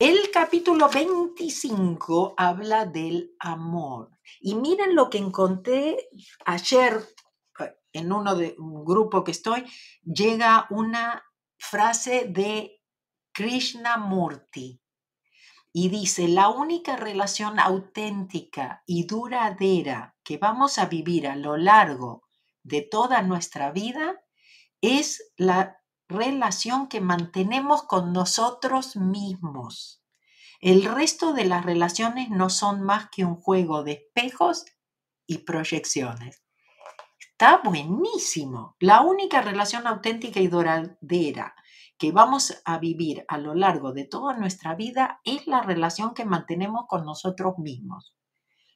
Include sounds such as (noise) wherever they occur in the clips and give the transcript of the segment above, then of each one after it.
El capítulo 25 habla del amor. Y miren lo que encontré ayer eh, en uno de un grupo que estoy, llega una frase de Krishnamurti y dice, la única relación auténtica y duradera que vamos a vivir a lo largo de toda nuestra vida es la relación que mantenemos con nosotros mismos. El resto de las relaciones no son más que un juego de espejos y proyecciones. Está buenísimo. La única relación auténtica y duradera que vamos a vivir a lo largo de toda nuestra vida es la relación que mantenemos con nosotros mismos.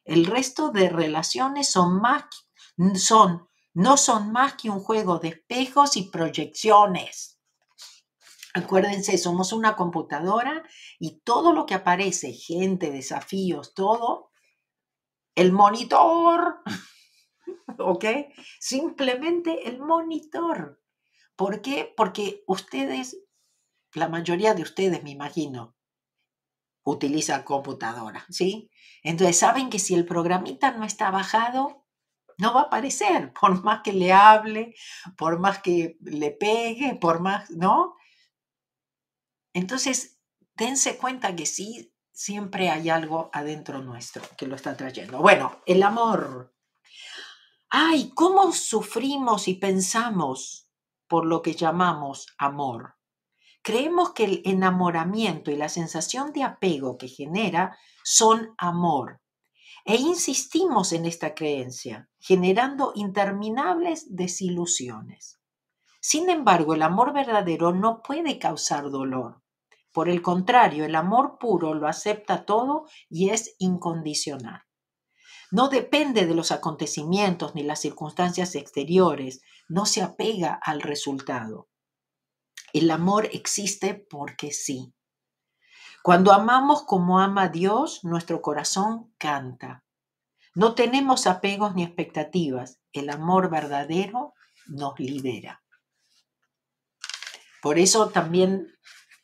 El resto de relaciones son más, son no son más que un juego de espejos y proyecciones. Acuérdense, somos una computadora y todo lo que aparece, gente, desafíos, todo, el monitor, (laughs) ¿ok? Simplemente el monitor. ¿Por qué? Porque ustedes, la mayoría de ustedes, me imagino, utilizan computadora, ¿sí? Entonces saben que si el programita no está bajado, no va a aparecer, (laughs) por más que le hable, por más que le pegue, por más, ¿no? Entonces, dense cuenta que sí, siempre hay algo adentro nuestro que lo está trayendo. Bueno, el amor. Ay, ¿cómo sufrimos y pensamos por lo que llamamos amor? Creemos que el enamoramiento y la sensación de apego que genera son amor, e insistimos en esta creencia, generando interminables desilusiones. Sin embargo, el amor verdadero no puede causar dolor. Por el contrario, el amor puro lo acepta todo y es incondicional. No depende de los acontecimientos ni las circunstancias exteriores, no se apega al resultado. El amor existe porque sí. Cuando amamos como ama Dios, nuestro corazón canta. No tenemos apegos ni expectativas. El amor verdadero nos libera. Por eso también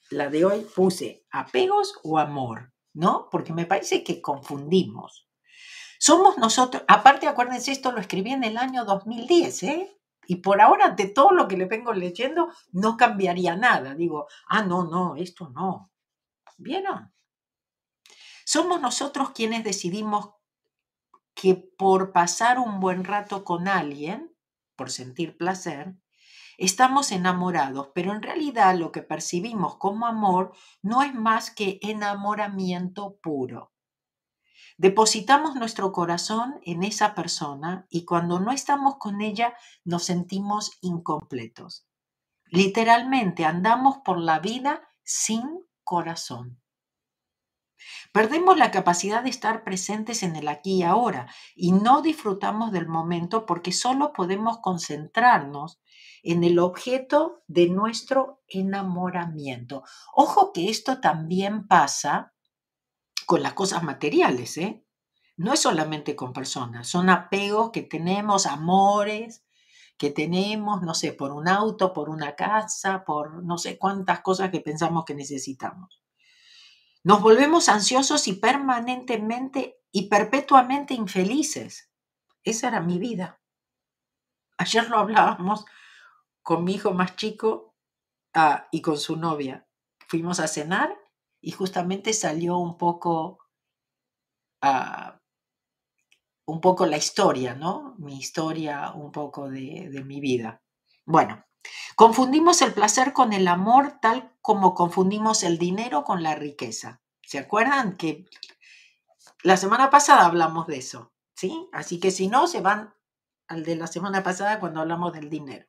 la de hoy puse apegos o amor, ¿no? Porque me parece que confundimos. Somos nosotros, aparte acuérdense, esto lo escribí en el año 2010, ¿eh? Y por ahora, de todo lo que le vengo leyendo, no cambiaría nada. Digo, ah, no, no, esto no. ¿Vieron? Somos nosotros quienes decidimos que por pasar un buen rato con alguien, por sentir placer, estamos enamorados, pero en realidad lo que percibimos como amor no es más que enamoramiento puro. Depositamos nuestro corazón en esa persona y cuando no estamos con ella nos sentimos incompletos. Literalmente andamos por la vida sin corazón. Perdemos la capacidad de estar presentes en el aquí y ahora y no disfrutamos del momento porque solo podemos concentrarnos en el objeto de nuestro enamoramiento. Ojo que esto también pasa con las cosas materiales, ¿eh? No es solamente con personas, son apegos que tenemos, amores, que tenemos, no sé, por un auto, por una casa, por no sé cuántas cosas que pensamos que necesitamos. Nos volvemos ansiosos y permanentemente y perpetuamente infelices. Esa era mi vida. Ayer lo hablábamos con mi hijo más chico ah, y con su novia. Fuimos a cenar y justamente salió un poco uh, un poco la historia, ¿no? Mi historia, un poco de, de mi vida. Bueno, confundimos el placer con el amor tal como confundimos el dinero con la riqueza. ¿Se acuerdan que la semana pasada hablamos de eso? ¿Sí? Así que si no, se van al de la semana pasada cuando hablamos del dinero.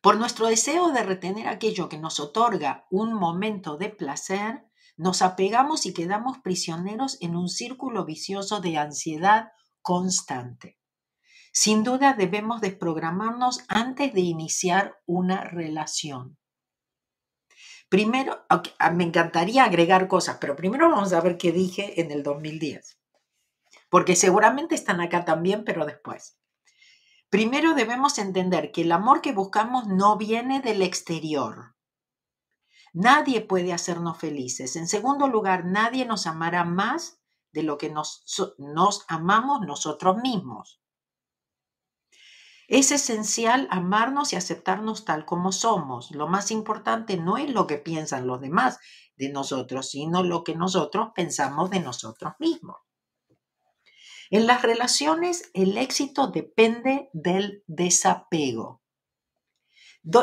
Por nuestro deseo de retener aquello que nos otorga un momento de placer, nos apegamos y quedamos prisioneros en un círculo vicioso de ansiedad constante. Sin duda debemos desprogramarnos antes de iniciar una relación. Primero, ah, me encantaría agregar cosas, pero primero vamos a ver qué dije en el 2010, porque seguramente están acá también, pero después. Primero debemos entender que el amor que buscamos no viene del exterior, Nadie puede hacernos felices. En segundo lugar, nadie nos amará más de lo que nos, amamos nosotros mismos. Es esencial amarnos y aceptarnos tal como somos. Lo más importante no es lo que piensan los demás de nosotros, sino lo que nosotros pensamos de nosotros mismos. En las relaciones, el éxito depende del desapego.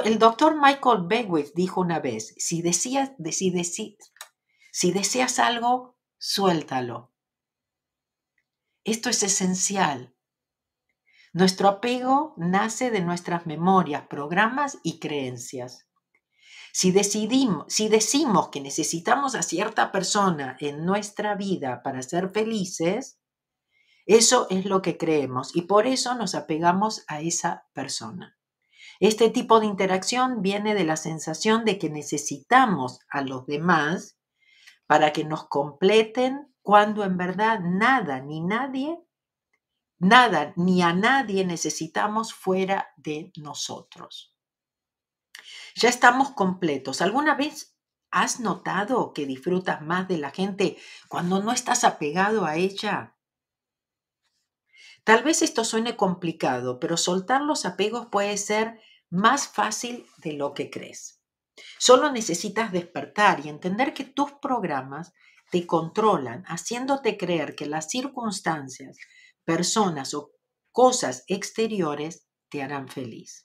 El doctor Michael Beckwith dijo una vez, si, si deseas algo, suéltalo. Esto es esencial. Nuestro apego nace de nuestras memorias, programas y creencias. Si, decidimos, si decimos que necesitamos a cierta persona en nuestra vida para ser felices, eso es lo que creemos y por eso nos apegamos a esa persona. Este tipo de interacción viene de la sensación de que necesitamos a los demás para que nos completen cuando en verdad nada ni nadie Nada ni a nadie necesitamos fuera de nosotros. Ya estamos completos. ¿Alguna vez has notado que disfrutas más de la gente cuando no estás apegado a ella? Tal vez esto suene complicado, pero soltar los apegos puede ser más fácil de lo que crees. Solo necesitas despertar y entender que tus programas te controlan, haciéndote creer que las circunstancias personas o cosas exteriores te harán feliz.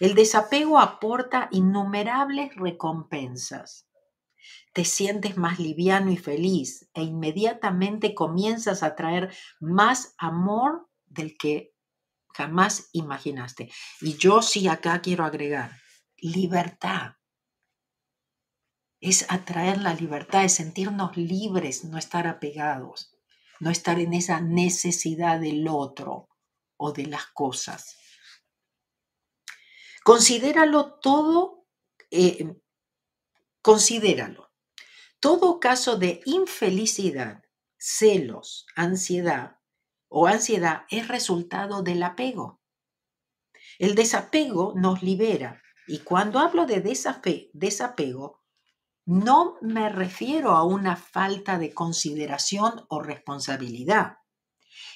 El desapego aporta innumerables recompensas. Te sientes más liviano y feliz e inmediatamente comienzas a traer más amor del que jamás imaginaste. Y yo sí acá quiero agregar libertad. Es atraer la libertad, es sentirnos libres, no estar apegados no estar en esa necesidad del otro o de las cosas. Considéralo todo, eh, considéralo. Todo caso de infelicidad, celos, ansiedad o ansiedad es resultado del apego. El desapego nos libera y cuando hablo de desapego, no me refiero a una falta de consideración o responsabilidad.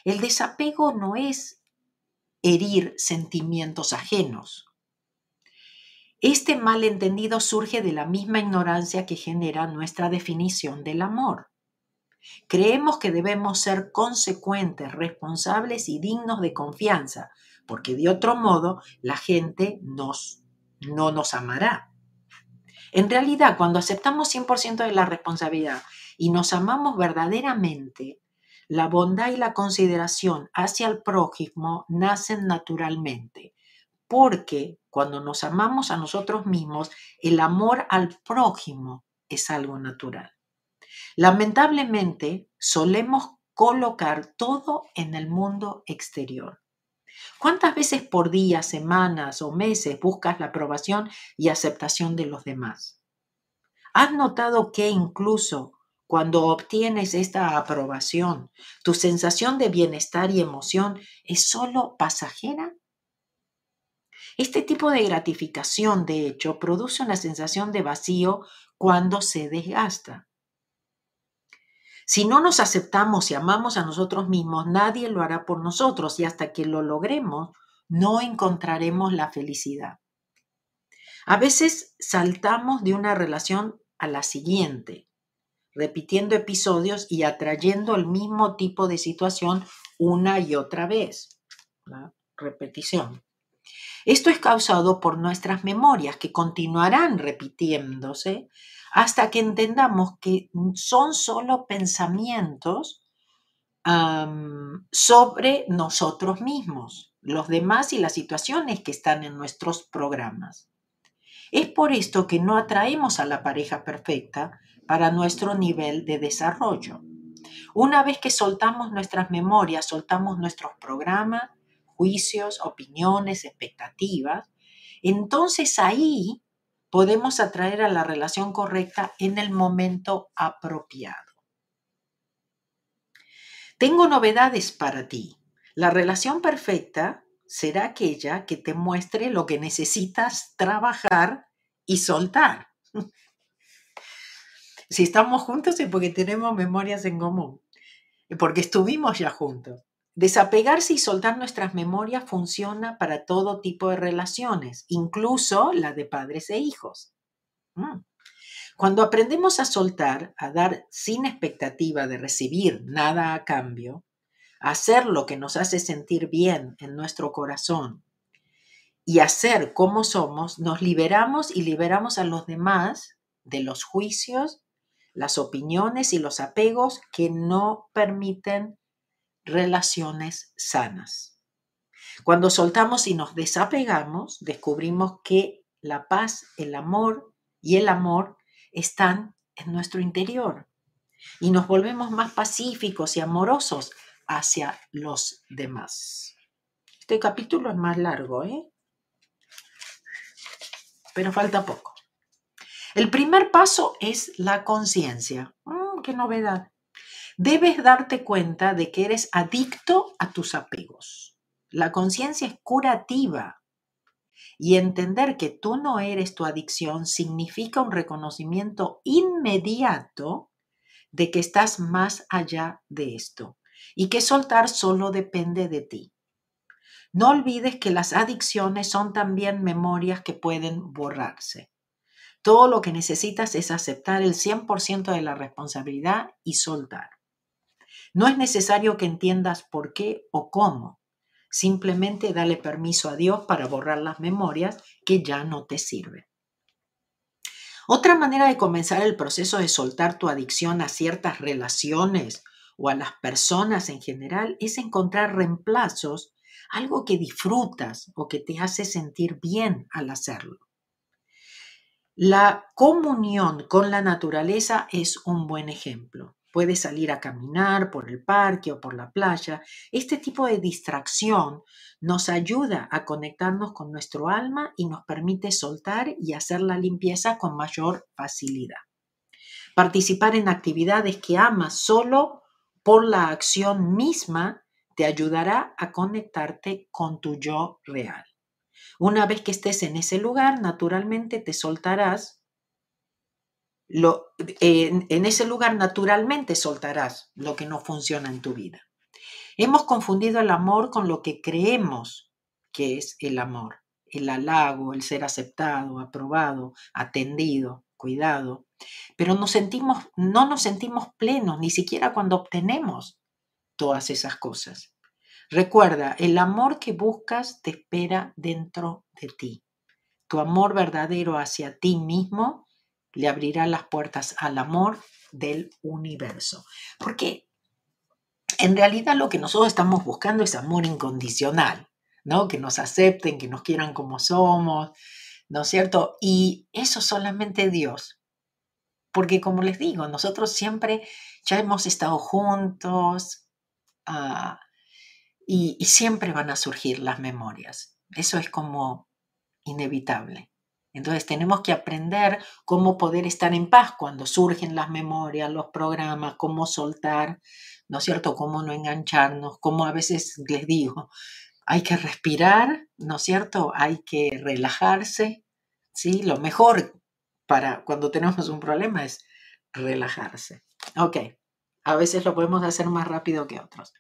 El desapego no es herir sentimientos ajenos. Este malentendido surge de la misma ignorancia que genera nuestra definición del amor. Creemos que debemos ser consecuentes, responsables y dignos de confianza, porque de otro modo la gente nos, no nos amará. En realidad, cuando aceptamos 100% de la responsabilidad y nos amamos verdaderamente, la bondad y la consideración hacia el prójimo nacen naturalmente, porque cuando nos amamos a nosotros mismos, el amor al prójimo es algo natural. Lamentablemente, solemos colocar todo en el mundo exterior. ¿Cuántas veces por día, semanas o meses buscas la aprobación y aceptación de los demás? ¿Has notado que incluso cuando obtienes esta aprobación, tu sensación de bienestar y emoción es solo pasajera? Este tipo de gratificación, de hecho, produce una sensación de vacío cuando se desgasta. Si no nos aceptamos y amamos a nosotros mismos, nadie lo hará por nosotros y hasta que lo logremos, no encontraremos la felicidad. A veces saltamos de una relación a la siguiente, repitiendo episodios y atrayendo el mismo tipo de situación una y otra vez. La repetición. Esto es causado por nuestras memorias que continuarán repitiéndose hasta que entendamos que son solo pensamientos sobre nosotros mismos, los demás y las situaciones que están en nuestros programas. Es por esto que no atraemos a la pareja perfecta para nuestro nivel de desarrollo. Una vez que soltamos nuestras memorias, soltamos nuestros programas, juicios, opiniones, expectativas, entonces ahí podemos atraer a la relación correcta en el momento apropiado. Tengo novedades para ti. La relación perfecta será aquella que te muestre lo que necesitas trabajar y soltar. (laughs) Si estamos juntos es porque tenemos memorias en común, porque estuvimos ya juntos. Desapegarse y soltar nuestras memorias funciona para todo tipo de relaciones, incluso la de padres e hijos. Mm. Cuando aprendemos a soltar, a dar sin expectativa de recibir nada a cambio, a hacer lo que nos hace sentir bien en nuestro corazón y hacer como somos, nos liberamos y liberamos a los demás de los juicios, las opiniones y los apegos que no permiten relaciones sanas. Cuando soltamos y nos desapegamos, descubrimos que la paz, el amor y el amor están en nuestro interior y nos volvemos más pacíficos y amorosos hacia los demás. Este capítulo es más largo, ¿eh? pero falta poco. El primer paso es la conciencia. Mm, ¡Qué novedad! Debes darte cuenta de que eres adicto a tus apegos. La conciencia es curativa y entender que tú no eres tu adicción significa un reconocimiento inmediato de que estás más allá de esto y que soltar solo depende de ti. No olvides que las adicciones son también memorias que pueden borrarse. Todo lo que necesitas es aceptar el 100% de la responsabilidad y soltar. No es necesario que entiendas por qué o cómo. Simplemente dale permiso a Dios para borrar las memorias que ya no te sirven. Otra manera de comenzar el proceso de soltar tu adicción a ciertas relaciones o a las personas en general es encontrar reemplazos algo que disfrutas o que te hace sentir bien al hacerlo. La comunión con la naturaleza es un buen ejemplo. Puedes salir a caminar por el parque o por la playa. Este tipo de distracción nos ayuda a conectarnos con nuestro alma y nos permite soltar y hacer la limpieza con mayor facilidad. Participar en actividades que amas solo por la acción misma te ayudará a conectarte con tu yo real. Una vez que estés en ese lugar, naturalmente te soltarás. En ese lugar naturalmente soltarás lo que no funciona en tu vida. Hemos confundido el amor con lo que creemos que es el amor, el halago, el ser aceptado, aprobado, atendido, cuidado, pero nos sentimos, no nos sentimos plenos ni siquiera cuando obtenemos todas esas cosas. Recuerda, el amor que buscas te espera dentro de ti. Tu amor verdadero hacia ti mismo le abrirá las puertas al amor del universo. Porque en realidad lo que nosotros estamos buscando es amor incondicional, ¿no? Que nos acepten, que nos quieran como somos, ¿no es cierto? Y eso solamente Dios. Porque como les digo, nosotros siempre ya hemos estado juntos, Ah, y, siempre van a surgir las memorias. Eso es como inevitable. Entonces tenemos que aprender cómo poder estar en paz cuando surgen las memorias, los programas, cómo soltar, ¿no es cierto? Cómo no engancharnos, cómo a veces les digo, hay que respirar, ¿no es cierto? Hay que relajarse, ¿sí? Lo mejor para cuando tenemos un problema es relajarse. Ok, a veces lo podemos hacer más rápido que otros.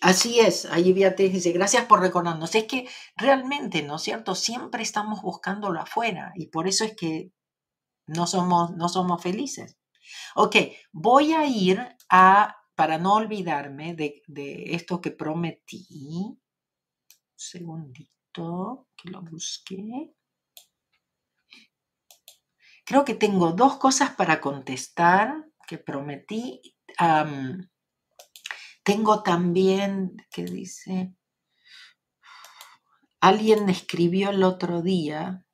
Así es, allí Beatriz dice, gracias por recordarnos. Es que realmente, ¿no es cierto? Siempre estamos buscándolo afuera y por eso es que no somos, no somos felices. Ok, voy a ir a, para no olvidarme de, de esto que prometí. Un segundito, que lo busqué. Creo que tengo dos cosas para contestar que prometí. Tengo también, ¿qué dice? Alguien escribió el otro día.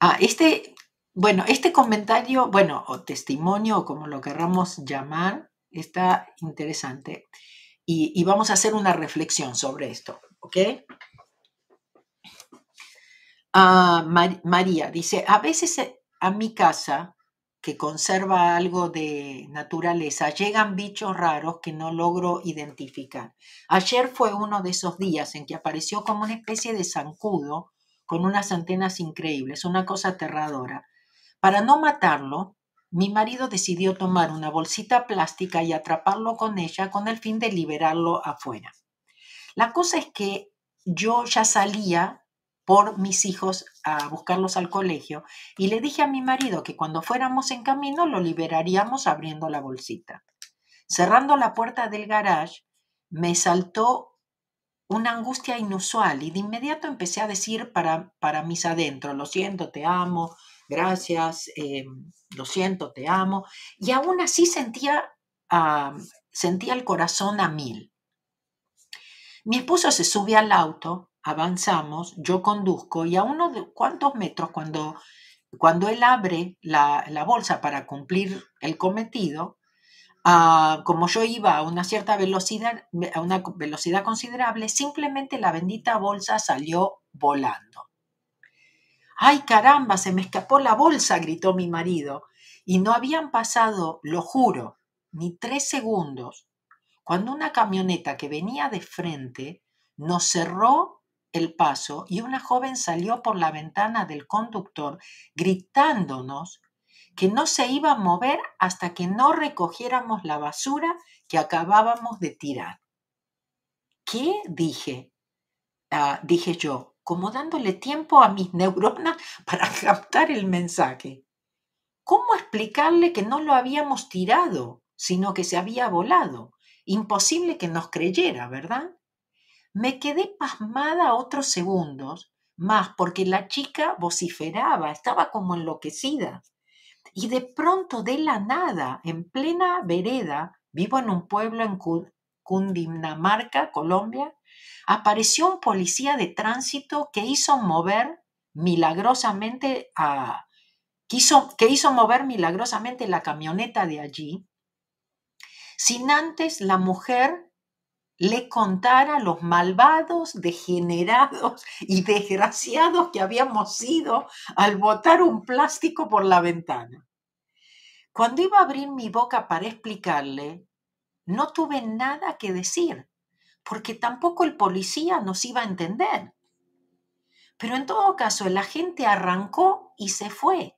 Ah, este, bueno, este comentario, bueno, o testimonio, o como lo querramos llamar, está interesante. Y, vamos a hacer una reflexión sobre esto, ¿ok? María dice, a veces a mi casa que conserva algo de naturaleza, llegan bichos raros que no logro identificar. Ayer fue uno de esos días en que apareció como una especie de zancudo con unas antenas increíbles, una cosa aterradora. Para no matarlo, mi marido decidió tomar una bolsita plástica y atraparlo con ella con el fin de liberarlo afuera. La cosa es que yo ya salía por mis hijos a buscarlos al colegio y le dije a mi marido que cuando fuéramos en camino lo liberaríamos abriendo la bolsita. Cerrando la puerta del garage, me saltó una angustia inusual y de inmediato empecé a decir para, para mis adentros, lo siento, te amo, gracias, eh, lo siento, te amo. Y aún así sentía, sentía el corazón a mil. Mi esposo se sube al auto avanzamos, yo conduzco y a unos cuantos metros cuando, cuando él abre la, bolsa para cumplir el cometido, ah, como yo iba a una cierta velocidad, a una velocidad considerable, simplemente la bendita bolsa salió volando. ¡Ay caramba! Se me escapó la bolsa, gritó mi marido. Y no habían pasado, lo juro, ni tres segundos, cuando una camioneta que venía de frente nos cerró el paso y una joven salió por la ventana del conductor gritándonos que no se iba a mover hasta que no recogiéramos la basura que acabábamos de tirar. ¿Qué? dije. Ah, dije yo, como dándole tiempo a mis neuronas (laughs) para captar el mensaje. ¿Cómo explicarle que no lo habíamos tirado, sino que se había volado? Imposible que nos creyera, ¿verdad? Me quedé pasmada otros segundos, más porque la chica vociferaba, estaba como enloquecida. Y de pronto, de la nada, en plena vereda, vivo en un pueblo en Cundinamarca, Colombia, apareció un policía de tránsito que hizo mover milagrosamente a, que hizo mover milagrosamente la camioneta de allí, sin antes la mujer le contara los malvados, degenerados (laughs) y desgraciados que habíamos sido al botar un plástico por la ventana. Cuando iba a abrir mi boca para explicarle, no tuve nada que decir, porque tampoco el policía nos iba a entender. Pero en todo caso, el agente arrancó y se fue.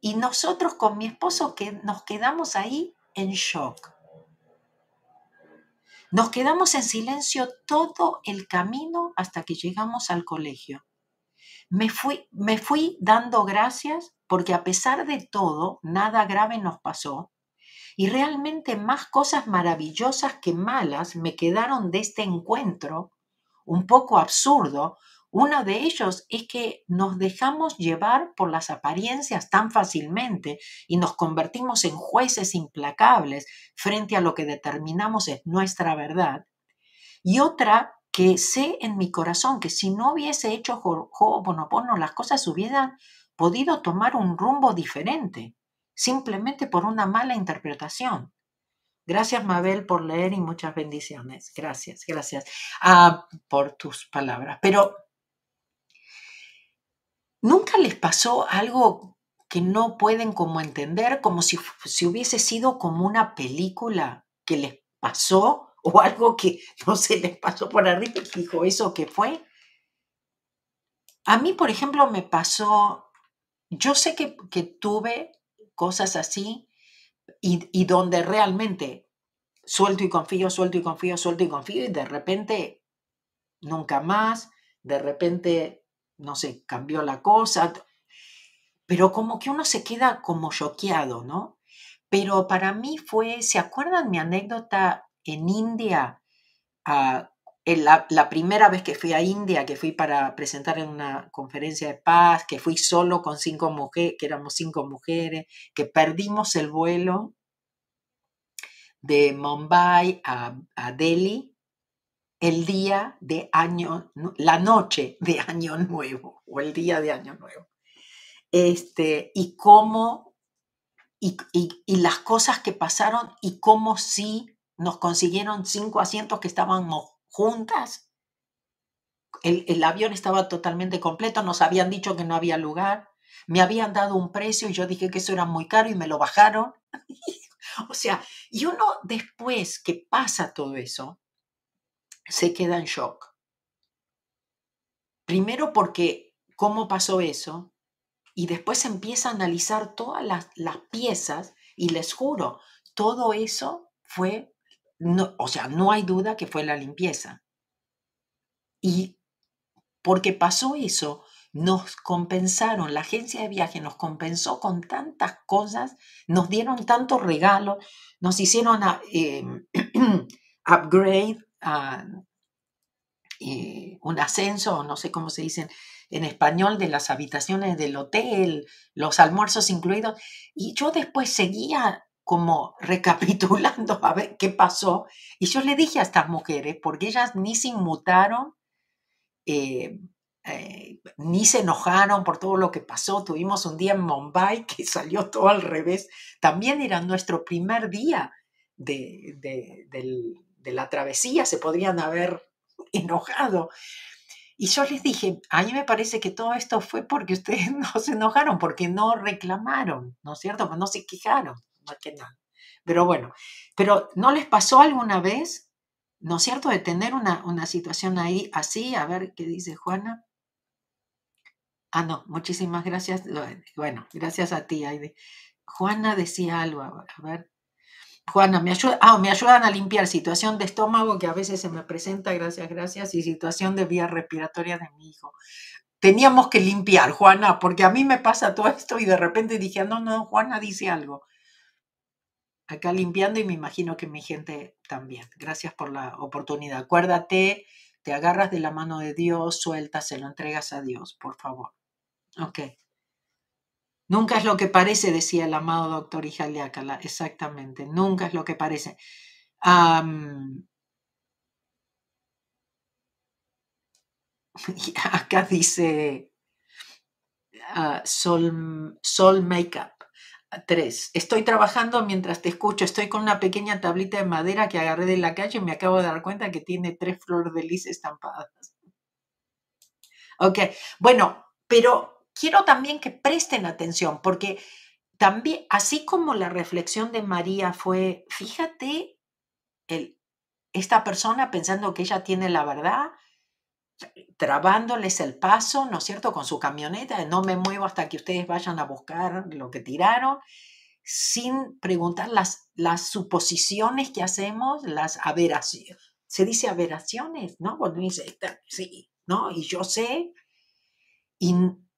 Y nosotros con mi esposo que nos quedamos ahí en shock. Nos quedamos en silencio todo el camino hasta que llegamos al colegio. Me fui, me fui dando gracias porque a pesar de todo, nada grave nos pasó y realmente más cosas maravillosas que malas me quedaron de este encuentro, un poco absurdo, uno de ellos es que nos dejamos llevar por las apariencias tan fácilmente y nos convertimos en jueces implacables frente a lo que determinamos es nuestra verdad. Y otra que sé en mi corazón que si no hubiese hecho Ho'oponopono las cosas hubieran podido tomar un rumbo diferente, simplemente por una mala interpretación. Gracias, Mabel, por leer y muchas bendiciones. Gracias, gracias ah, por tus palabras. Pero ¿Nunca les pasó algo que no pueden como entender, como si, si hubiese sido como una película que les pasó (laughs) o algo que no se les pasó por arriba y dijo, ¿eso qué fue? A mí, por ejemplo, me pasó, yo sé que, que tuve cosas así y, y donde realmente suelto y confío, suelto y confío, suelto y confío y de repente nunca más, de repente no sé, cambió la cosa, pero como que uno se queda como choqueado, ¿no? Pero para mí fue, ¿se acuerdan mi anécdota en India? Ah, la, primera vez que fui a India, que fui para presentar en una conferencia de paz, que fui solo con cinco mujeres, que éramos cinco mujeres, que perdimos el vuelo de Mumbai a Delhi el día de año, la noche de año nuevo o el día de año nuevo. Este, y cómo, y, las cosas que pasaron y cómo sí nos consiguieron cinco asientos que estábamos juntas. El, el avión estaba totalmente completo, nos habían dicho que no había lugar. Me habían dado un precio y yo dije que eso era muy caro y me lo bajaron. (laughs) o sea, y uno después que pasa todo eso, se queda en shock. Primero porque cómo pasó eso y después empieza a analizar todas las, las piezas y les juro, todo eso fue, no, o sea, no hay duda que fue la limpieza. Y porque pasó eso, nos compensaron, la agencia de viaje nos compensó con tantas cosas, nos dieron tantos regalos, nos hicieron em, (clears throat) upgrade, eh, un ascenso, no sé cómo se dice en español, de las habitaciones del hotel, los almuerzos incluidos. Y yo después seguía como (laughs) recapitulando a ver qué pasó. Y yo le dije a estas mujeres, porque ellas ni se inmutaron, eh, eh, ni se enojaron por todo lo que pasó. Tuvimos un día en Mumbai (laughs) que salió todo al revés. También era nuestro primer día de, de, la travesía, se podrían haber (laughs) enojado. Y yo les dije, a mí me parece que todo esto fue porque ustedes (laughs) no se enojaron, porque no reclamaron, ¿no es cierto? No se quejaron, más que nada. Pero bueno, pero ¿no les pasó alguna vez, ¿no es cierto?, de tener una, una situación ahí así, a ver qué dice Juana. Ah, no, muchísimas gracias. Bueno, gracias a ti, Aide. Juana decía algo, a ver. Juana, me, ayuda, ah, me ayudan a limpiar situación de estómago que a veces se me presenta, gracias, gracias, y situación de vía respiratoria de mi hijo. Teníamos que limpiar, Juana, porque a mí me pasa todo esto y de repente dije, no, no, Juana dice algo. Acá limpiando y me imagino que mi gente también. Gracias por la oportunidad. Acuérdate, te agarras de la mano de Dios, sueltas, se lo entregas a Dios, por favor. Ok. Nunca es lo que parece, decía el amado doctor Ijaliácala. Exactamente, nunca es lo que parece. (laughs) acá dice uh, Sol, Sol Makeup. Tres. Estoy trabajando mientras te escucho. Estoy con una pequeña tablita de madera que agarré de la calle y me acabo de dar cuenta que tiene tres flores de lis estampadas. Ok, bueno, pero quiero también que presten atención, porque también, así como la reflexión de María fue, fíjate, el, esta persona pensando que ella tiene la verdad, trabándoles el paso, ¿no es cierto?, con su camioneta, no me muevo hasta que ustedes vayan a buscar lo que tiraron, sin preguntar las, las suposiciones que hacemos, las averaciones. Se dice averaciones, ¿no? Cuando dice, sí, ¿no? Y yo sé, y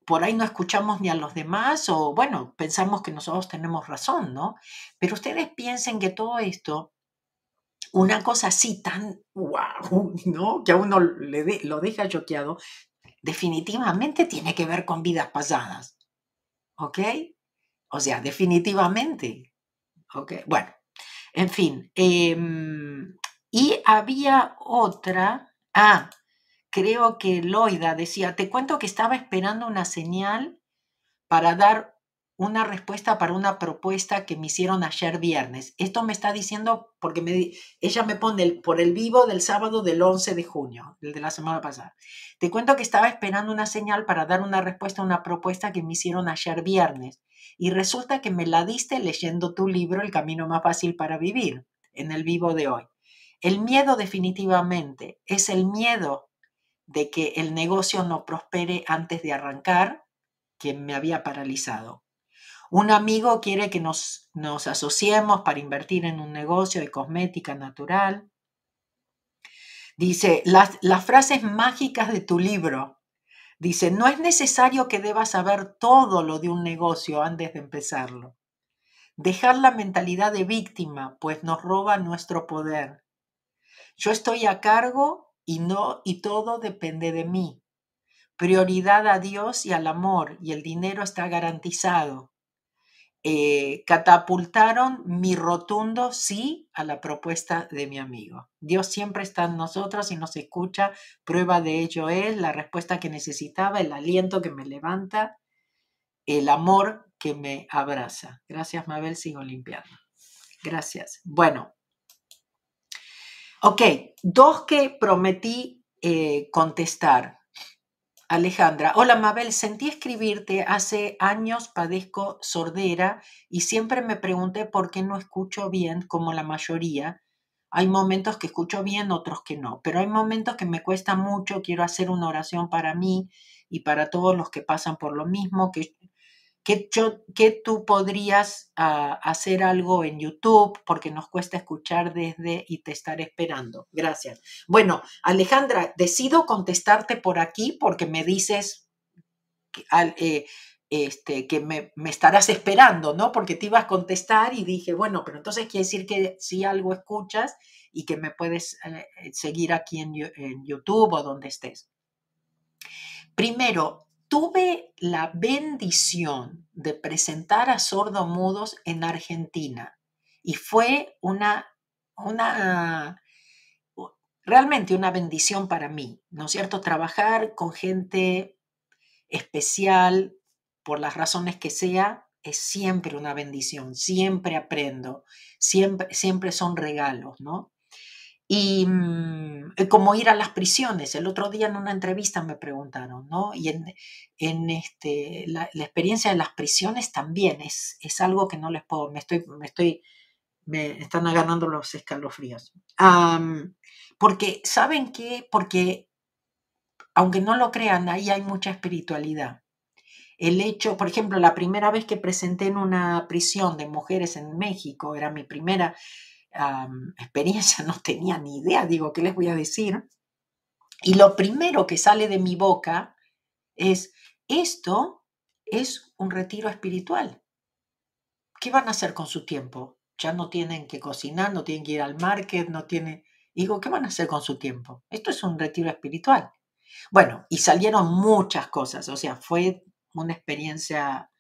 por ahí no escuchamos ni a los demás o bueno, pensamos que nosotros tenemos razón, ¿no? Pero ustedes piensen que todo esto, una cosa así tan wow, ¿no? Que a uno lo deja choqueado, definitivamente tiene que ver con vidas pasadas, ¿ok? O sea, definitivamente, ¿ok? Bueno, en fin, em, y había otra, ah, creo que Loida decía, te cuento que estaba esperando una señal para dar una respuesta para una propuesta que me hicieron ayer viernes. Esto me está diciendo porque me, ella me pone por el vivo del sábado del 11 de junio, el de la semana pasada. Te cuento que estaba esperando una señal para dar una respuesta a una propuesta que me hicieron ayer viernes. Y resulta que me la diste leyendo tu libro El camino más fácil para vivir, en el vivo de hoy. El miedo definitivamente es el miedo de que el negocio no prospere antes de arrancar, que me había paralizado. Un amigo quiere que nos, nos asociemos para invertir en un negocio de cosmética natural. Dice, las, las frases mágicas de tu libro. Dice, no es necesario que debas saber todo lo de un negocio antes de empezarlo. Dejar la mentalidad de víctima, pues nos roba nuestro poder. Yo estoy a cargo y no y todo depende de mí. Prioridad a Dios y al amor y el dinero está garantizado. Eh, catapultaron mi rotundo sí a la propuesta de mi amigo. Dios siempre está en nosotros y nos escucha. Prueba de ello es la respuesta que necesitaba, el aliento que me levanta, el amor que me abraza. Gracias, Mabel. Sigo limpiando. Gracias. Bueno, Ok, dos que prometí eh, contestar. Alejandra, hola Mabel, sentí escribirte, hace años padezco sordera y siempre me pregunté por qué no escucho bien como la mayoría. Hay momentos que escucho bien, otros que no, pero hay momentos que me cuesta mucho, quiero hacer una oración para mí y para todos los que pasan por lo mismo, que que, que tú podrías ah, hacer algo en YouTube porque nos cuesta escuchar desde y te estaré esperando. Gracias. Bueno, Alejandra, decido contestarte por aquí porque me dices que, eh, este, que me, estarás esperando, ¿no? Porque te ibas a contestar y dije, bueno, pero entonces quiere decir que si algo escuchas y que me puedes eh, seguir aquí en YouTube o donde estés. Primero, tuve la bendición de presentar a sordomudos en Argentina y fue una, una, realmente una bendición para mí, ¿no es cierto? Trabajar con gente especial, por las razones que sea, es siempre una bendición, siempre aprendo, siempre, siempre son regalos, ¿no? Y mm, eh, como ir a las prisiones. El otro día en una entrevista me preguntaron, ¿no? Y en, en este, la, experiencia de las prisiones también es, es algo que no les puedo, me estoy, me estoy, me están agarrando los escalofríos. porque, ¿saben qué? Porque, aunque no lo crean, ahí hay mucha espiritualidad. El hecho, por ejemplo, la primera vez que presenté en una prisión de mujeres en México, era mi primera experiencia, (laughs) no tenía ni idea, digo, ¿qué les voy a decir? Y lo primero que sale de mi boca es, esto es un retiro espiritual. ¿Qué van a hacer con su tiempo? Ya no tienen que cocinar, no tienen que ir al market, no tienen... Digo, ¿qué van a hacer con su tiempo? Esto es un retiro espiritual. Bueno, y salieron muchas cosas, o sea, fue una experiencia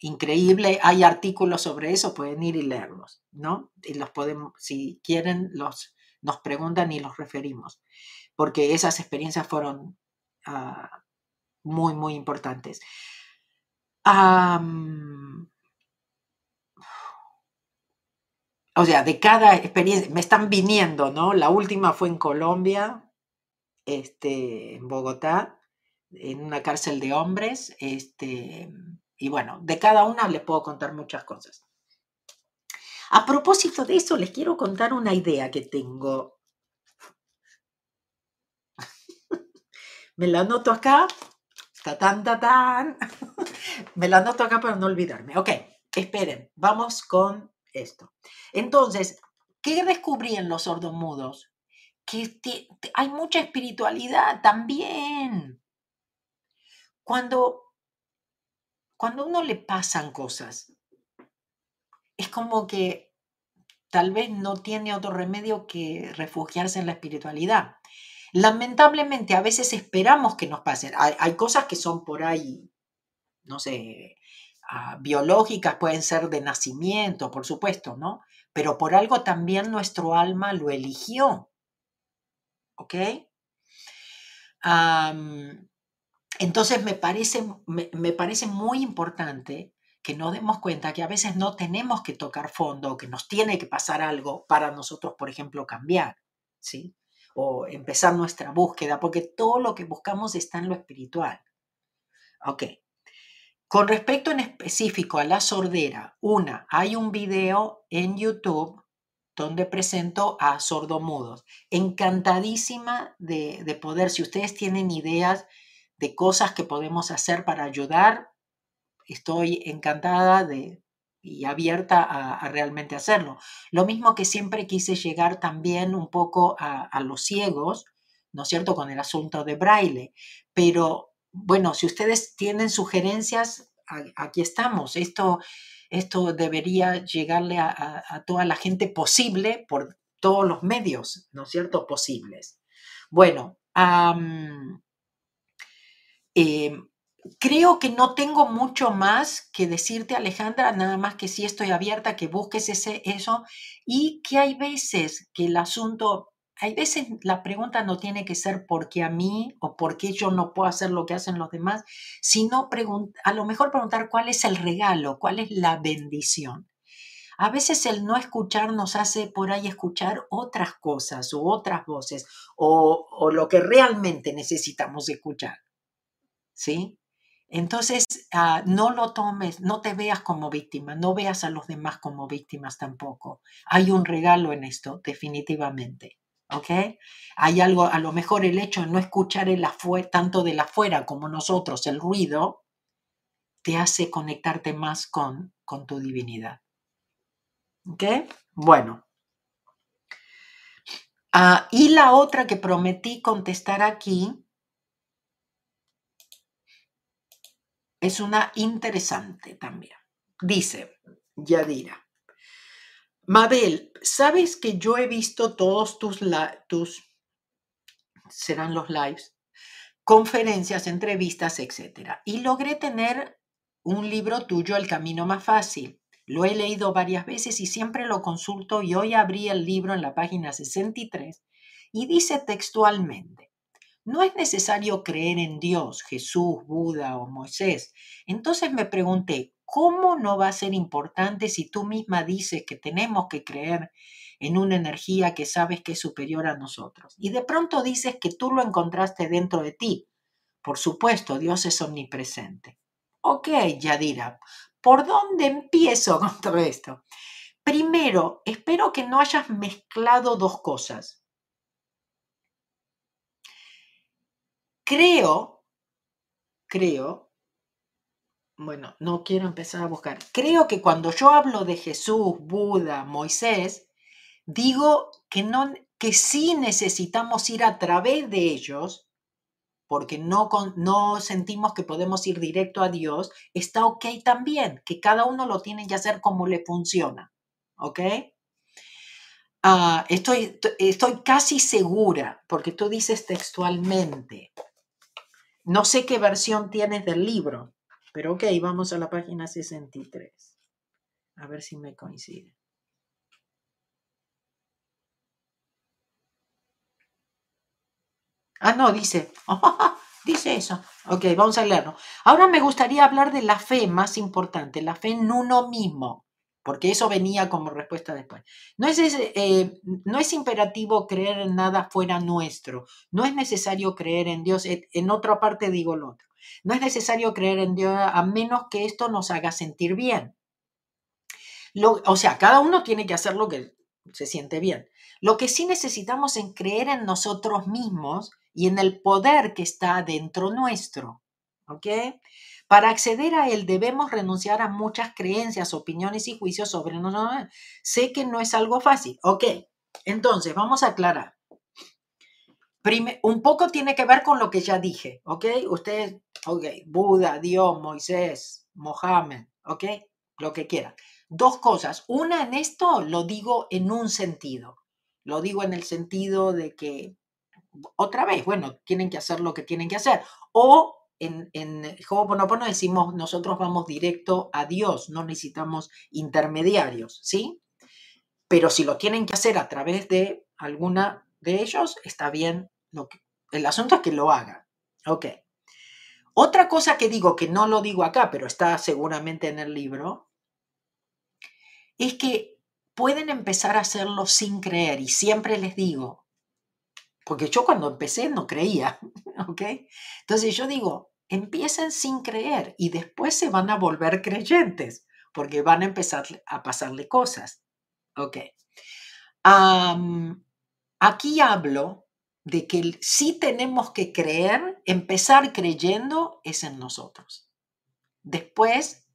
increíble. Hay artículos sobre eso, pueden ir y leerlos, ¿no? Y los podemos, si quieren, los, nos preguntan y los referimos, porque esas experiencias fueron ah, muy, muy importantes. o sea, de cada experiencia, me están viniendo, ¿no? La última fue en Colombia, este, en Bogotá, en una cárcel de hombres, este, y bueno, de cada una les puedo contar muchas cosas. A propósito de eso, les quiero contar una idea que tengo. Me la anoto acá. Tatán, tatán. Me la anoto acá para no olvidarme. Ok, esperen, vamos con esto. Entonces, ¿qué descubrí en los sordomudos? Que hay mucha espiritualidad también. Cuando cuando a uno le pasan cosas, es como que tal vez no tiene otro remedio que refugiarse en la espiritualidad. Lamentablemente, a veces esperamos que nos pasen. Hay, cosas que son por ahí, no sé, ah, biológicas, pueden ser de nacimiento, por supuesto, ¿no? Pero por algo también nuestro alma lo eligió. ¿Ok? Entonces me parece, me, parece muy importante que nos demos cuenta que a veces no tenemos que tocar fondo, que nos tiene que pasar algo para nosotros, por ejemplo, cambiar, ¿sí? O empezar nuestra búsqueda, porque todo lo que buscamos está en lo espiritual. Ok. Con respecto en específico a la sordera, una, hay un video en YouTube donde presento a sordomudos. Encantadísima de, de poder, si ustedes tienen ideas de cosas que podemos hacer para ayudar, estoy encantada de, y abierta a, realmente hacerlo. Lo mismo que siempre quise llegar también un poco a, los ciegos, ¿no es cierto?, con el asunto de braille. Pero bueno, si ustedes tienen sugerencias, aquí estamos. Esto, esto debería llegarle a, toda la gente posible por todos los medios, ¿no es cierto?, posibles. Bueno, Em, creo que no tengo mucho más que decirte, Alejandra, nada más que sí estoy abierta, que busques ese, eso y que hay veces que el asunto, hay veces la pregunta no tiene que ser por qué a mí o por qué yo no puedo hacer lo que hacen los demás, sino a lo mejor preguntar cuál es el regalo, cuál es la bendición. A veces el no escuchar nos hace por ahí escuchar otras cosas o otras voces o lo que realmente necesitamos escuchar. ¿Sí? Entonces, ah, no lo tomes, no te veas como víctima, no veas a los demás como víctimas tampoco. Hay un regalo en esto, definitivamente. ¿Ok? Hay algo, a lo mejor el hecho de no escuchar el tanto de la afuera como nosotros, el ruido, te hace conectarte más con, con tu divinidad. ¿Ok? Bueno. Ah, y la otra que prometí contestar aquí es una interesante también. Dice Yadira, Mabel, ¿sabes que yo he visto todos tus, tus serán los lives, conferencias, entrevistas, etcétera? Y logré tener un libro tuyo, El Camino Más Fácil. Lo he leído varias veces y siempre lo consulto y hoy abrí el libro en la página 63 y dice textualmente, no es necesario creer en Dios, Jesús, Buda o Moisés. Entonces me pregunté, ¿cómo no va a ser importante si tú misma dices que tenemos que creer en una energía que sabes que es superior a nosotros? Y de pronto dices que tú lo encontraste dentro de ti. Por supuesto, Dios es omnipresente. Ok, Yadira, ¿por dónde empiezo (laughs) con todo esto? Primero, espero que no hayas mezclado dos cosas. Creo, creo, bueno, no quiero empezar a buscar, creo que cuando yo hablo de Jesús, Buda, Moisés, digo que, no, que sí necesitamos ir a través de ellos, porque no, no sentimos que podemos ir directo a Dios, está ok también, que cada uno lo tiene que hacer como le funciona. ¿Ok? Ah, estoy, estoy casi segura, porque tú dices textualmente, no sé qué versión tienes del libro, pero ok, vamos a la página 63. A ver si me coincide. Ah, no, dice, (laughs) dice eso. Ok, vamos a leerlo. Ahora me gustaría hablar de la fe más importante, la fe en uno mismo porque eso venía como respuesta después. No es, eh, no es imperativo creer en nada fuera nuestro, no es necesario creer en Dios, en otra parte digo lo otro, no es necesario creer en Dios a menos que esto nos haga sentir bien. o sea, cada uno tiene que hacer lo que se siente bien. Lo que sí necesitamos es creer en nosotros mismos y en el poder que está dentro nuestro. ¿Ok? Para acceder a él debemos renunciar a muchas creencias, opiniones y juicios sobre nosotros. Sé que no es algo fácil. Ok, entonces vamos a aclarar. un poco tiene que ver con lo que ya dije, ¿ok? Usted, ok, Buda, Dios, Moisés, Mohammed, ¿ok? Lo que quiera. Dos cosas. Una en esto lo digo en un sentido. Lo digo en el sentido de que, otra vez, bueno, tienen que hacer lo que tienen que hacer. O en, en Ho'oponopono decimos nosotros vamos directo a Dios, no necesitamos intermediarios, ¿sí? Pero si lo tienen que hacer a través de alguna de ellos, está bien. Lo el asunto es que lo hagan. Ok. Otra cosa que digo, que no lo digo acá, pero está seguramente en el libro, es que pueden empezar a hacerlo sin creer. Y siempre les digo, porque yo cuando empecé no creía, (laughs) ¿ok? Entonces yo digo, empiecen sin creer y después se van a volver creyentes porque van a empezar a pasarle cosas. Ok. aquí hablo de que si tenemos que creer, empezar creyendo es en nosotros. Después,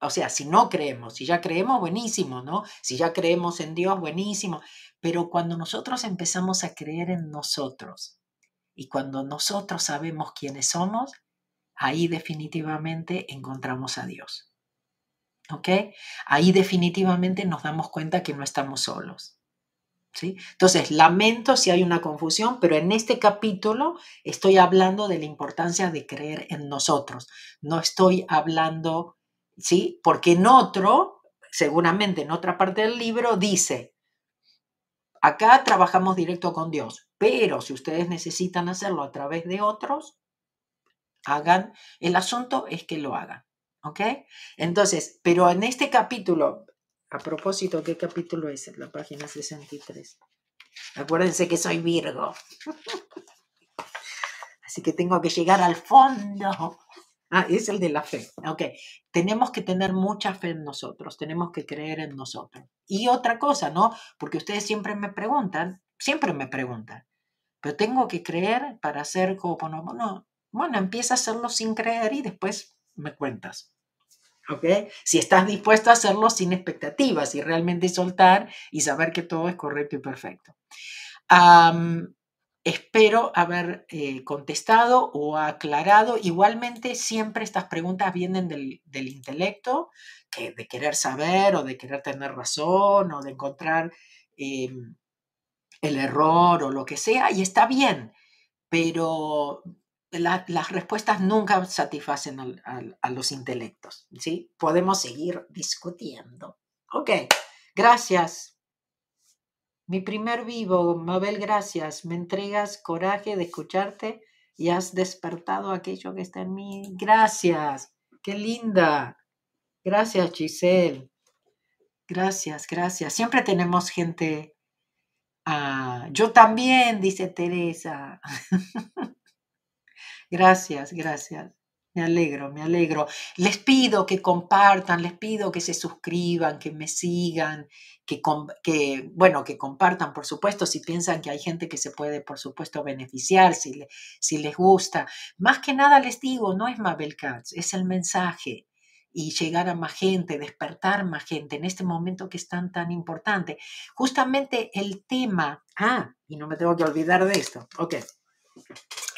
o sea, si no creemos, si ya creemos, buenísimo, ¿no? Si ya creemos en Dios, buenísimo. Pero cuando nosotros empezamos a creer en nosotros y cuando nosotros sabemos quiénes somos, ahí definitivamente encontramos a Dios. ¿Ok? Ahí definitivamente nos damos cuenta que no estamos solos. ¿Sí? Entonces, lamento si hay una confusión, pero en este capítulo estoy hablando de la importancia de creer en nosotros. No estoy hablando, ¿sí? Porque en otro, seguramente en otra parte del libro, dice, acá trabajamos directo con Dios, pero si ustedes necesitan hacerlo a través de otros, hagan, el asunto es que lo hagan, ¿ok? Entonces, pero en este capítulo, A propósito, ¿qué capítulo es? La página 63. Acuérdense que soy Virgo. (laughs) Así que tengo que llegar al fondo. Ah, es el de la fe. Ok. Tenemos que tener mucha fe en nosotros, tenemos que creer en nosotros. Y otra cosa, ¿no? Porque ustedes siempre me preguntan, siempre me preguntan, pero tengo que creer para hacer como, bueno, bueno, empieza a hacerlo sin creer y después me cuentas. ¿Ok? Si estás dispuesto a hacerlo sin expectativas y realmente soltar y saber que todo es correcto y perfecto. espero haber eh, contestado o aclarado. Igualmente, siempre estas preguntas vienen del, intelecto, que, de querer saber o de querer tener razón o de encontrar em, el error o lo que sea, y está bien, pero las respuestas nunca satisfacen a los intelectos, ¿sí? Podemos seguir discutiendo. Ok, gracias. Mi primer vivo, Mabel, gracias. Me entregas coraje de escucharte y has despertado aquello que está en mí. Gracias. Qué linda. Gracias, Giselle. Gracias, gracias. Siempre tenemos gente. Ah, yo también, dice Teresa. (laughs) Gracias, gracias. Me alegro, me alegro. Les pido que compartan, les pido que se suscriban, que me sigan, que, bueno, que compartan, por supuesto, si piensan que hay gente que se puede, por supuesto, beneficiar, si, si les gusta. Más que nada les digo, no es Mabel Katz, es el mensaje y llegar a más gente, despertar más gente en este momento que es tan, tan importante. Justamente el tema, ah, y no me tengo que olvidar de esto, ok,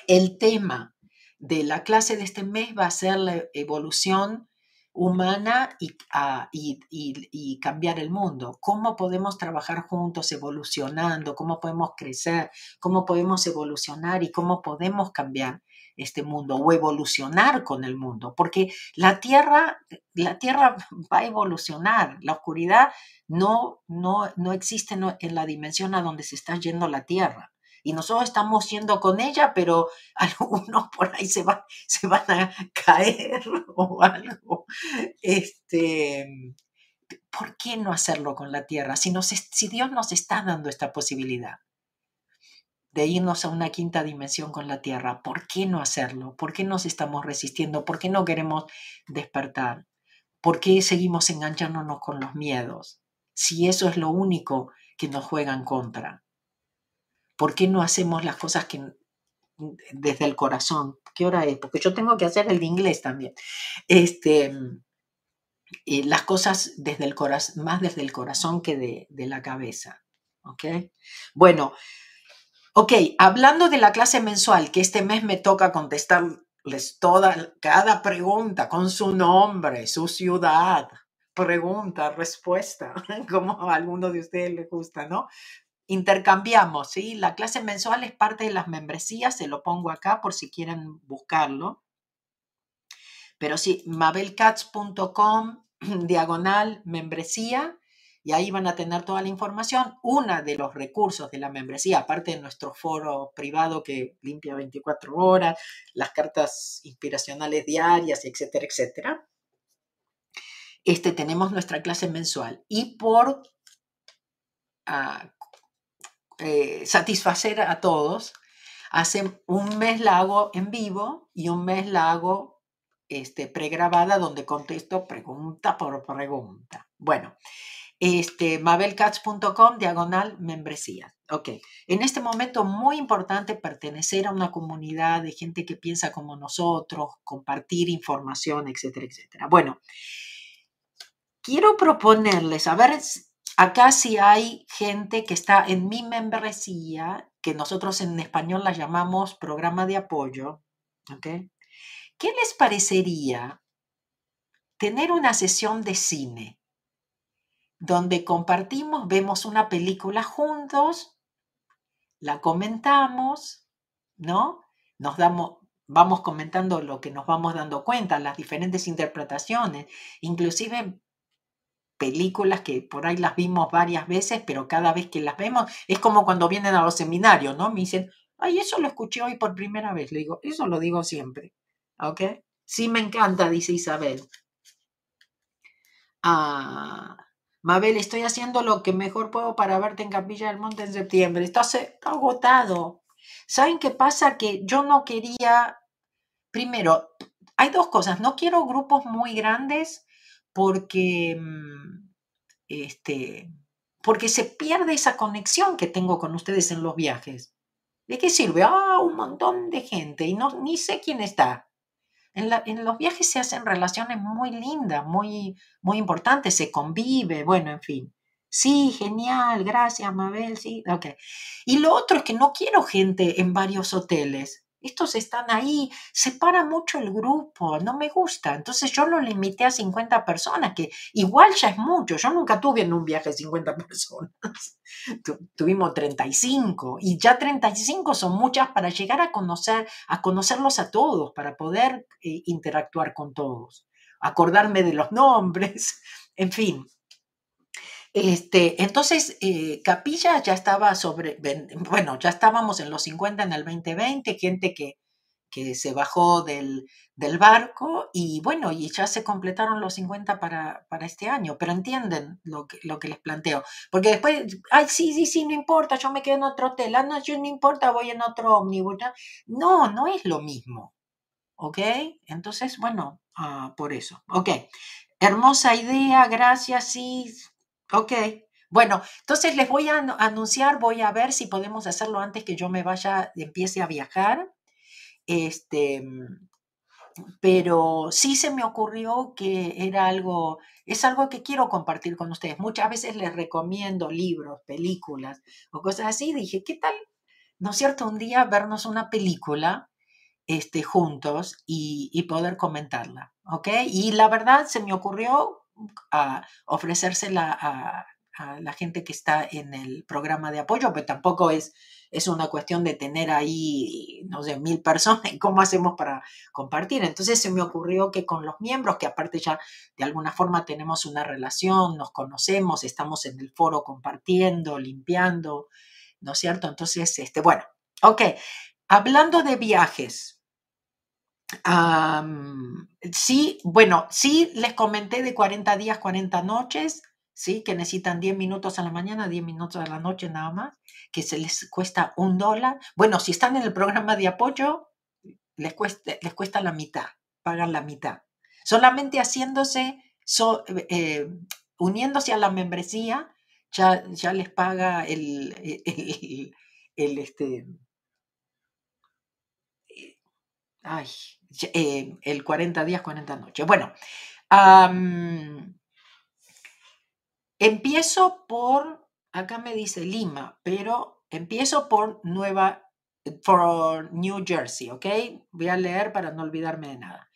el tema de la clase de este mes va a ser la evolución humana ah, y, y, cambiar el mundo. ¿Cómo podemos trabajar juntos evolucionando? ¿Cómo podemos crecer? ¿Cómo podemos evolucionar y cómo podemos cambiar este mundo o evolucionar con el mundo? Porque la Tierra, la tierra (laughs) va a evolucionar. La oscuridad no, no, no existe en la dimensión a donde se está yendo la Tierra y nosotros estamos yendo con ella, pero (laughs) algunos por ahí se, van, se van a caer (laughs) o algo. Este, ¿Por qué no hacerlo con la tierra? Si, si Dios nos está dando esta posibilidad de irnos a una quinta dimensión con la tierra, ¿por qué no hacerlo? ¿Por qué nos estamos resistiendo? ¿Por qué no queremos despertar? ¿Por qué seguimos enganchándonos con los miedos? Si eso es lo único que nos juega en contra. ¿Por qué no hacemos las cosas que desde el corazón? ¿Qué hora es? Porque yo tengo que hacer el de inglés también. Este, eh, las cosas desde el corazón, más desde el corazón que de, de la cabeza. ¿Ok? Bueno, ok, hablando de la clase mensual, que este mes me toca contestarles toda, cada pregunta con su nombre, su ciudad, pregunta, respuesta, (laughs) como a alguno de ustedes les gusta, ¿no? Intercambiamos, ¿sí? La clase mensual es parte de las membresías, se lo pongo acá por si quieren buscarlo. Pero sí, mabelcats.com, (clears throat) diagonal membresía, y ahí van a tener toda la información. Una de los recursos de la membresía, aparte de nuestro foro privado que limpia 24 horas, las cartas inspiracionales diarias, etcétera, etcétera. Este, tenemos nuestra clase mensual. Y por ah, eh, satisfacer a todos, hace un mes la hago en vivo y un mes la hago este, pregrabada donde contesto pregunta por pregunta. Bueno, este, mabelcats.com diagonal membresía. Ok, en este momento muy importante pertenecer a una comunidad de gente que piensa como nosotros, compartir información, etcétera, etcétera. Bueno, quiero proponerles, a ver Acá sí hay gente que está en mi membresía, que nosotros en español la llamamos programa de apoyo. ¿Qué les parecería tener una sesión de cine donde compartimos, vemos una película juntos, la comentamos, ¿no? Nos damos, vamos comentando lo que nos vamos dando cuenta, las diferentes interpretaciones, inclusive películas que por ahí las vimos varias veces, pero cada vez que las vemos es como cuando vienen a los seminarios, ¿no? Me dicen, ay, eso lo escuché hoy por primera vez. Le digo, eso lo digo siempre, ¿ok? Sí me encanta, dice Isabel. Ah, Mabel, estoy haciendo lo que mejor puedo para verte en Capilla del Monte en septiembre. Estás está agotado. ¿Saben qué pasa? Que yo no quería, primero, hay dos cosas. No quiero grupos muy grandes porque, mm, este, porque se pierde esa conexión que tengo con ustedes en los viajes. ¿De qué sirve? Ah, un montón de gente y no, ni sé quién está. En, en, los viajes se hacen relaciones muy lindas, muy, muy importantes, se convive, bueno, en fin. Sí, genial, gracias, Mabel, sí, ok. Y lo otro es que no quiero gente en varios hoteles. Estos están ahí, separa mucho el grupo, no me gusta. Entonces yo lo limité a 50 personas, que igual ya es mucho. Yo nunca tuve en un viaje 50 (laughs) personas. tuvimos 35 y ya 35 son muchas para llegar a conocer, a conocerlos a todos, para poder eh, interactuar con todos, acordarme de los nombres, (laughs) en fin. Este, entonces, eh, Capilla ya estaba sobre, bueno, ya estábamos en los 50 en el 2020, gente que, que se bajó del, del, barco y bueno, y ya se completaron los 50 para, para este año, pero entienden lo que, lo que les planteo, porque después, ay, sí, sí, sí, no importa, yo me quedo en otro hotel, ah, no, yo no importa, voy en otro ómnibus, no, no es lo mismo, ¿ok? Entonces, bueno, uh, por eso, ok. Hermosa idea, gracias, sí, Ok, bueno, entonces les voy a anunciar, voy a ver si podemos hacerlo antes que yo me vaya, empiece a viajar. Este, pero sí se me ocurrió que era algo, es algo que quiero compartir con ustedes. Muchas veces les recomiendo libros, películas o cosas así. Dije, ¿qué tal? ¿No es cierto? Un día vernos una película este, juntos y, y poder comentarla, ¿ok? Y la verdad se me ocurrió a ofrecérsela a, la gente que está en el programa de apoyo, pero tampoco es, es una cuestión de tener ahí, no sé, mil personas cómo hacemos para compartir. Entonces se me ocurrió que con los miembros, que aparte ya de alguna forma tenemos una relación, nos conocemos, estamos en el foro compartiendo, limpiando, ¿no es cierto? Entonces, este, bueno, ok, hablando de viajes, sí, bueno, sí les comenté de 40 días, 40 noches, sí, que necesitan 10 minutos a la mañana, 10 minutos a la noche nada más, que se les cuesta un dólar. Bueno, si están en el programa de apoyo, les cuesta, les cuesta la mitad, pagan la mitad. Solamente haciéndose, eh, uniéndose a la membresía, ya, les paga el, el, el este, ay, eh, el 40 días, 40 noches. Bueno, empiezo por, acá me dice Lima, pero empiezo por Nueva, por New Jersey, ¿ok? Voy a leer para no olvidarme de nada.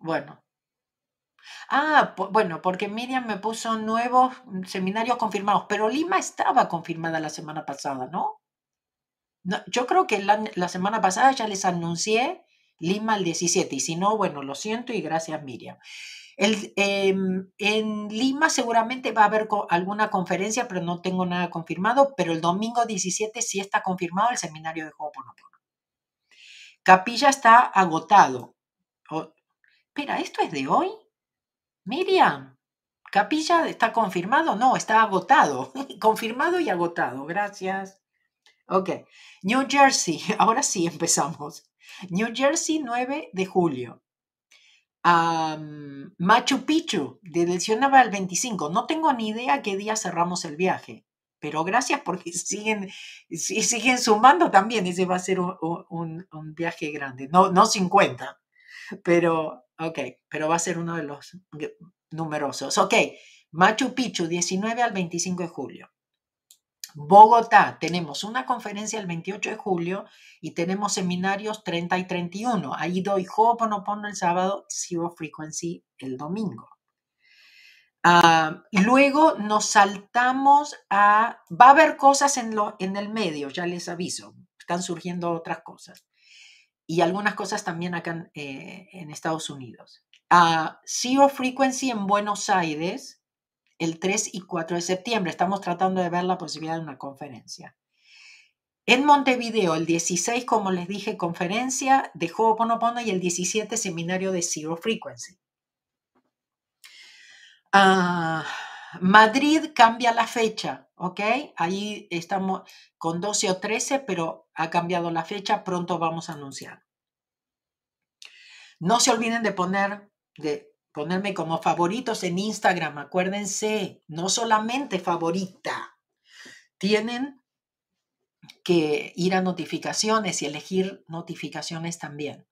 Bueno. Ah, bueno, porque Miriam me puso nuevos seminarios confirmados, pero Lima estaba confirmada la semana pasada, ¿no? Yo creo que la, semana pasada ya les anuncié Lima el 17 y si no, bueno, lo siento y gracias Miriam. Em, en Lima seguramente va a haber alguna conferencia, pero no tengo nada confirmado, pero el domingo 17 sí está confirmado el seminario de Ho'oponopono. Capilla está agotado. espera, ¿esto es de hoy? Miriam, Capilla está confirmado, no, está agotado. (laughs) confirmado y agotado, gracias. Ok, New Jersey, (laughs) ahora sí empezamos. New Jersey, 9 de julio. Machu Picchu, direccionaba al 25. No tengo ni idea qué día cerramos el viaje, pero gracias porque (laughs) siguen, siguen sumando también. Ese va a ser un, viaje grande, no, no 50, pero ok, pero va a ser uno de los numerosos. Ok, Machu Picchu, 19 al 25 de julio. Bogotá, tenemos una conferencia el 28 de julio y tenemos seminarios 30 y 31. Ahí doy Ho'oponopono el sábado, Zero Frequency el domingo. Ah, luego nos saltamos a... Va a haber cosas en, lo, en el medio, ya les aviso. Están surgiendo otras cosas. Y algunas cosas también acá en, eh, Estados Unidos. Uh, Zero Frequency en Buenos Aires, el 3 y 4 de septiembre. Estamos tratando de ver la posibilidad de una conferencia. En Montevideo, el 16, como les dije, conferencia de Ho'oponopono y el 17, seminario de Zero Frequency. Ah, Madrid cambia la fecha, ¿ok? Ahí estamos con 12 o 13, pero ha cambiado la fecha, pronto vamos a anunciar. No se olviden de poner, de ponerme como favoritos en Instagram, acuérdense, no solamente favorita, tienen que ir a notificaciones y elegir notificaciones también,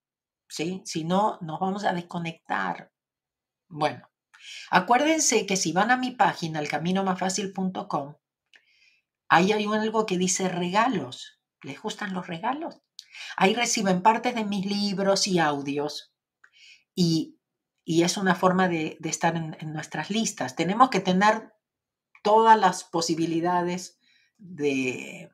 ¿sí? Si no, nos vamos a desconectar. Bueno, acuérdense que si van a mi página, elcaminomafacil.com, ahí hay algo que dice regalos. ¿Les gustan los regalos? Ahí reciben partes de mis libros y audios y, es una forma de, estar en, nuestras listas. Tenemos que tener todas las posibilidades de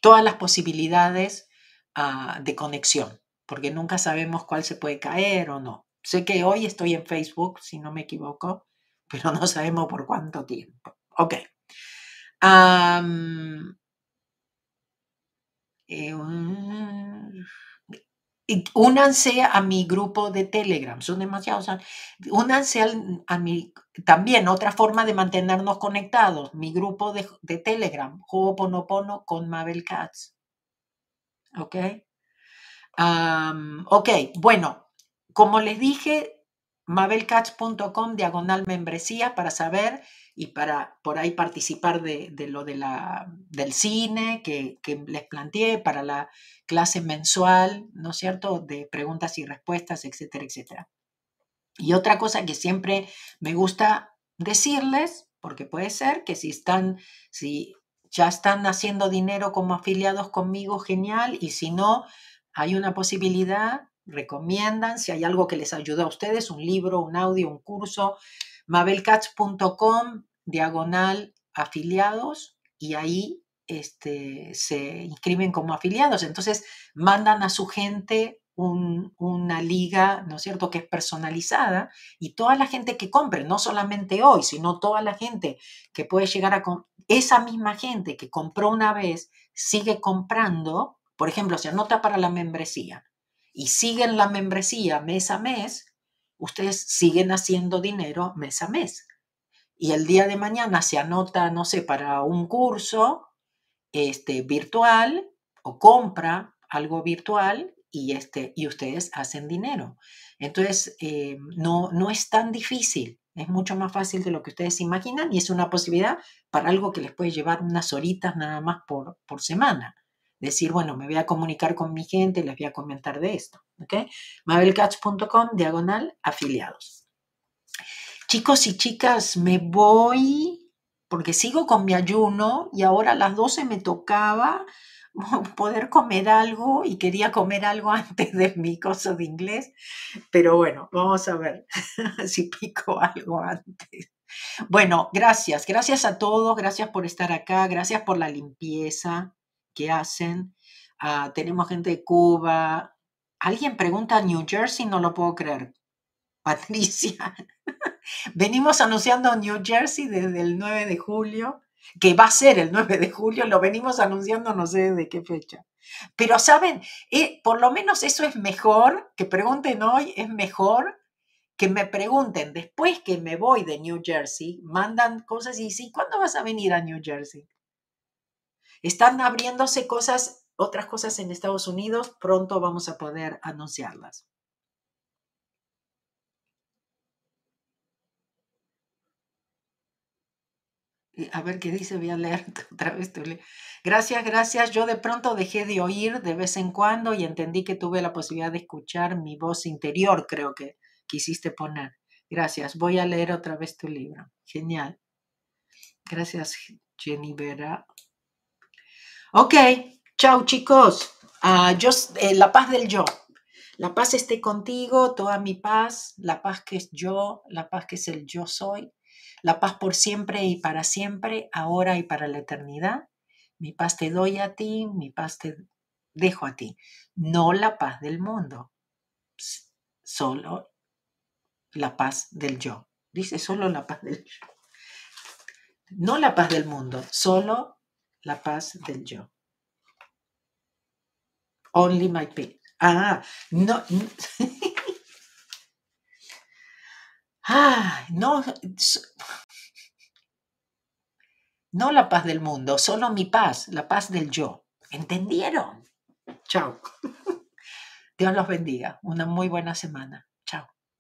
todas las posibilidades ah, de conexión, porque nunca sabemos cuál se puede caer o no. Sé que hoy estoy en Facebook, si no me equivoco, (laughs) pero no sabemos por cuánto tiempo. Ok. Eh, únanse a mi grupo de Telegram, son demasiados. Únanse a mi, también otra forma de mantenernos conectados, mi grupo de, de Telegram, Ho'oponopono con Mabel Katz. ¿Ok? ok, bueno, como les dije, mabelcatz.com diagonal membresía para saber y para por ahí participar de, lo de la, del cine que, que, les planteé, para la clase mensual, ¿no es cierto?, de preguntas y respuestas, etcétera, etcétera. Y otra cosa que siempre me gusta decirles, porque puede ser que si están, si ya están haciendo dinero como afiliados conmigo, genial, y si no, hay una posibilidad, recomiendan, si hay algo que les ayuda a ustedes, un libro, un audio, un curso, mabelcats.com, diagonal afiliados, y ahí este, se inscriben como afiliados. Entonces mandan a su gente una liga, ¿no es cierto?, que es personalizada y toda la gente que compre, no solamente hoy, sino toda la gente que puede llegar a... Esa misma gente que compró una vez sigue comprando, por ejemplo, se anota para la membresía y siguen la membresía mes a mes, ustedes siguen haciendo dinero mes a mes. Y el día de mañana se anota, no sé, para un curso este, virtual o compra algo virtual y, este, y ustedes hacen dinero. Entonces, eh, no, no es tan difícil, es mucho más fácil de lo que ustedes imaginan y es una posibilidad para algo que les puede llevar unas horitas nada más por, por semana decir, bueno, me voy a comunicar con mi gente les voy a comentar de esto. ¿ok? Mabelcats.com, diagonal, afiliados. Chicos y chicas, me voy porque sigo con mi ayuno y ahora a las 12 me tocaba (laughs) poder comer algo y quería comer algo (laughs) antes de mi cosa de inglés, pero bueno, vamos a ver (laughs) si pico algo antes. Bueno, gracias, gracias a todos, gracias por estar acá, gracias por la limpieza, que hacen. Ah, tenemos gente de Cuba. Alguien pregunta New Jersey, no lo puedo creer. (laughs) Patricia. Venimos anunciando New Jersey desde el 9 de julio, que va a ser el 9 de julio, lo venimos anunciando no sé de qué fecha. Pero saben, eh, por lo menos eso es mejor, que pregunten hoy, es mejor que me pregunten después que me voy de New Jersey, mandan cosas y dicen, ¿cuándo vas a venir a New Jersey? Están abriéndose cosas, otras cosas en Estados Unidos, pronto vamos a poder anunciarlas. A ver qué dice, voy a leer (laughs) otra vez. Gracias, gracias. Yo de pronto dejé de oír de vez en cuando y entendí que tuve la posibilidad de escuchar mi voz interior, creo que quisiste poner. Gracias. Voy a leer otra vez tu libro. Genial. Gracias, Jenny Vera. Ok, chao chicos. Ah, yo, eh, la paz del yo. La paz esté contigo, toda mi paz, la paz que es yo, la paz que es el yo soy, la paz por siempre y para siempre, ahora y para la eternidad. Mi paz te doy a ti, mi paz te dejo a ti. No la paz del mundo, solo la paz del yo. Dice solo la paz del yo. No la paz del mundo, solo la paz del yo. Only my peace. Ah, no. ah, (laughs) no. No la paz del mundo, solo mi paz, la paz del yo. ¿Entendieron? Chao. (laughs) Dios los bendiga. Una muy buena semana.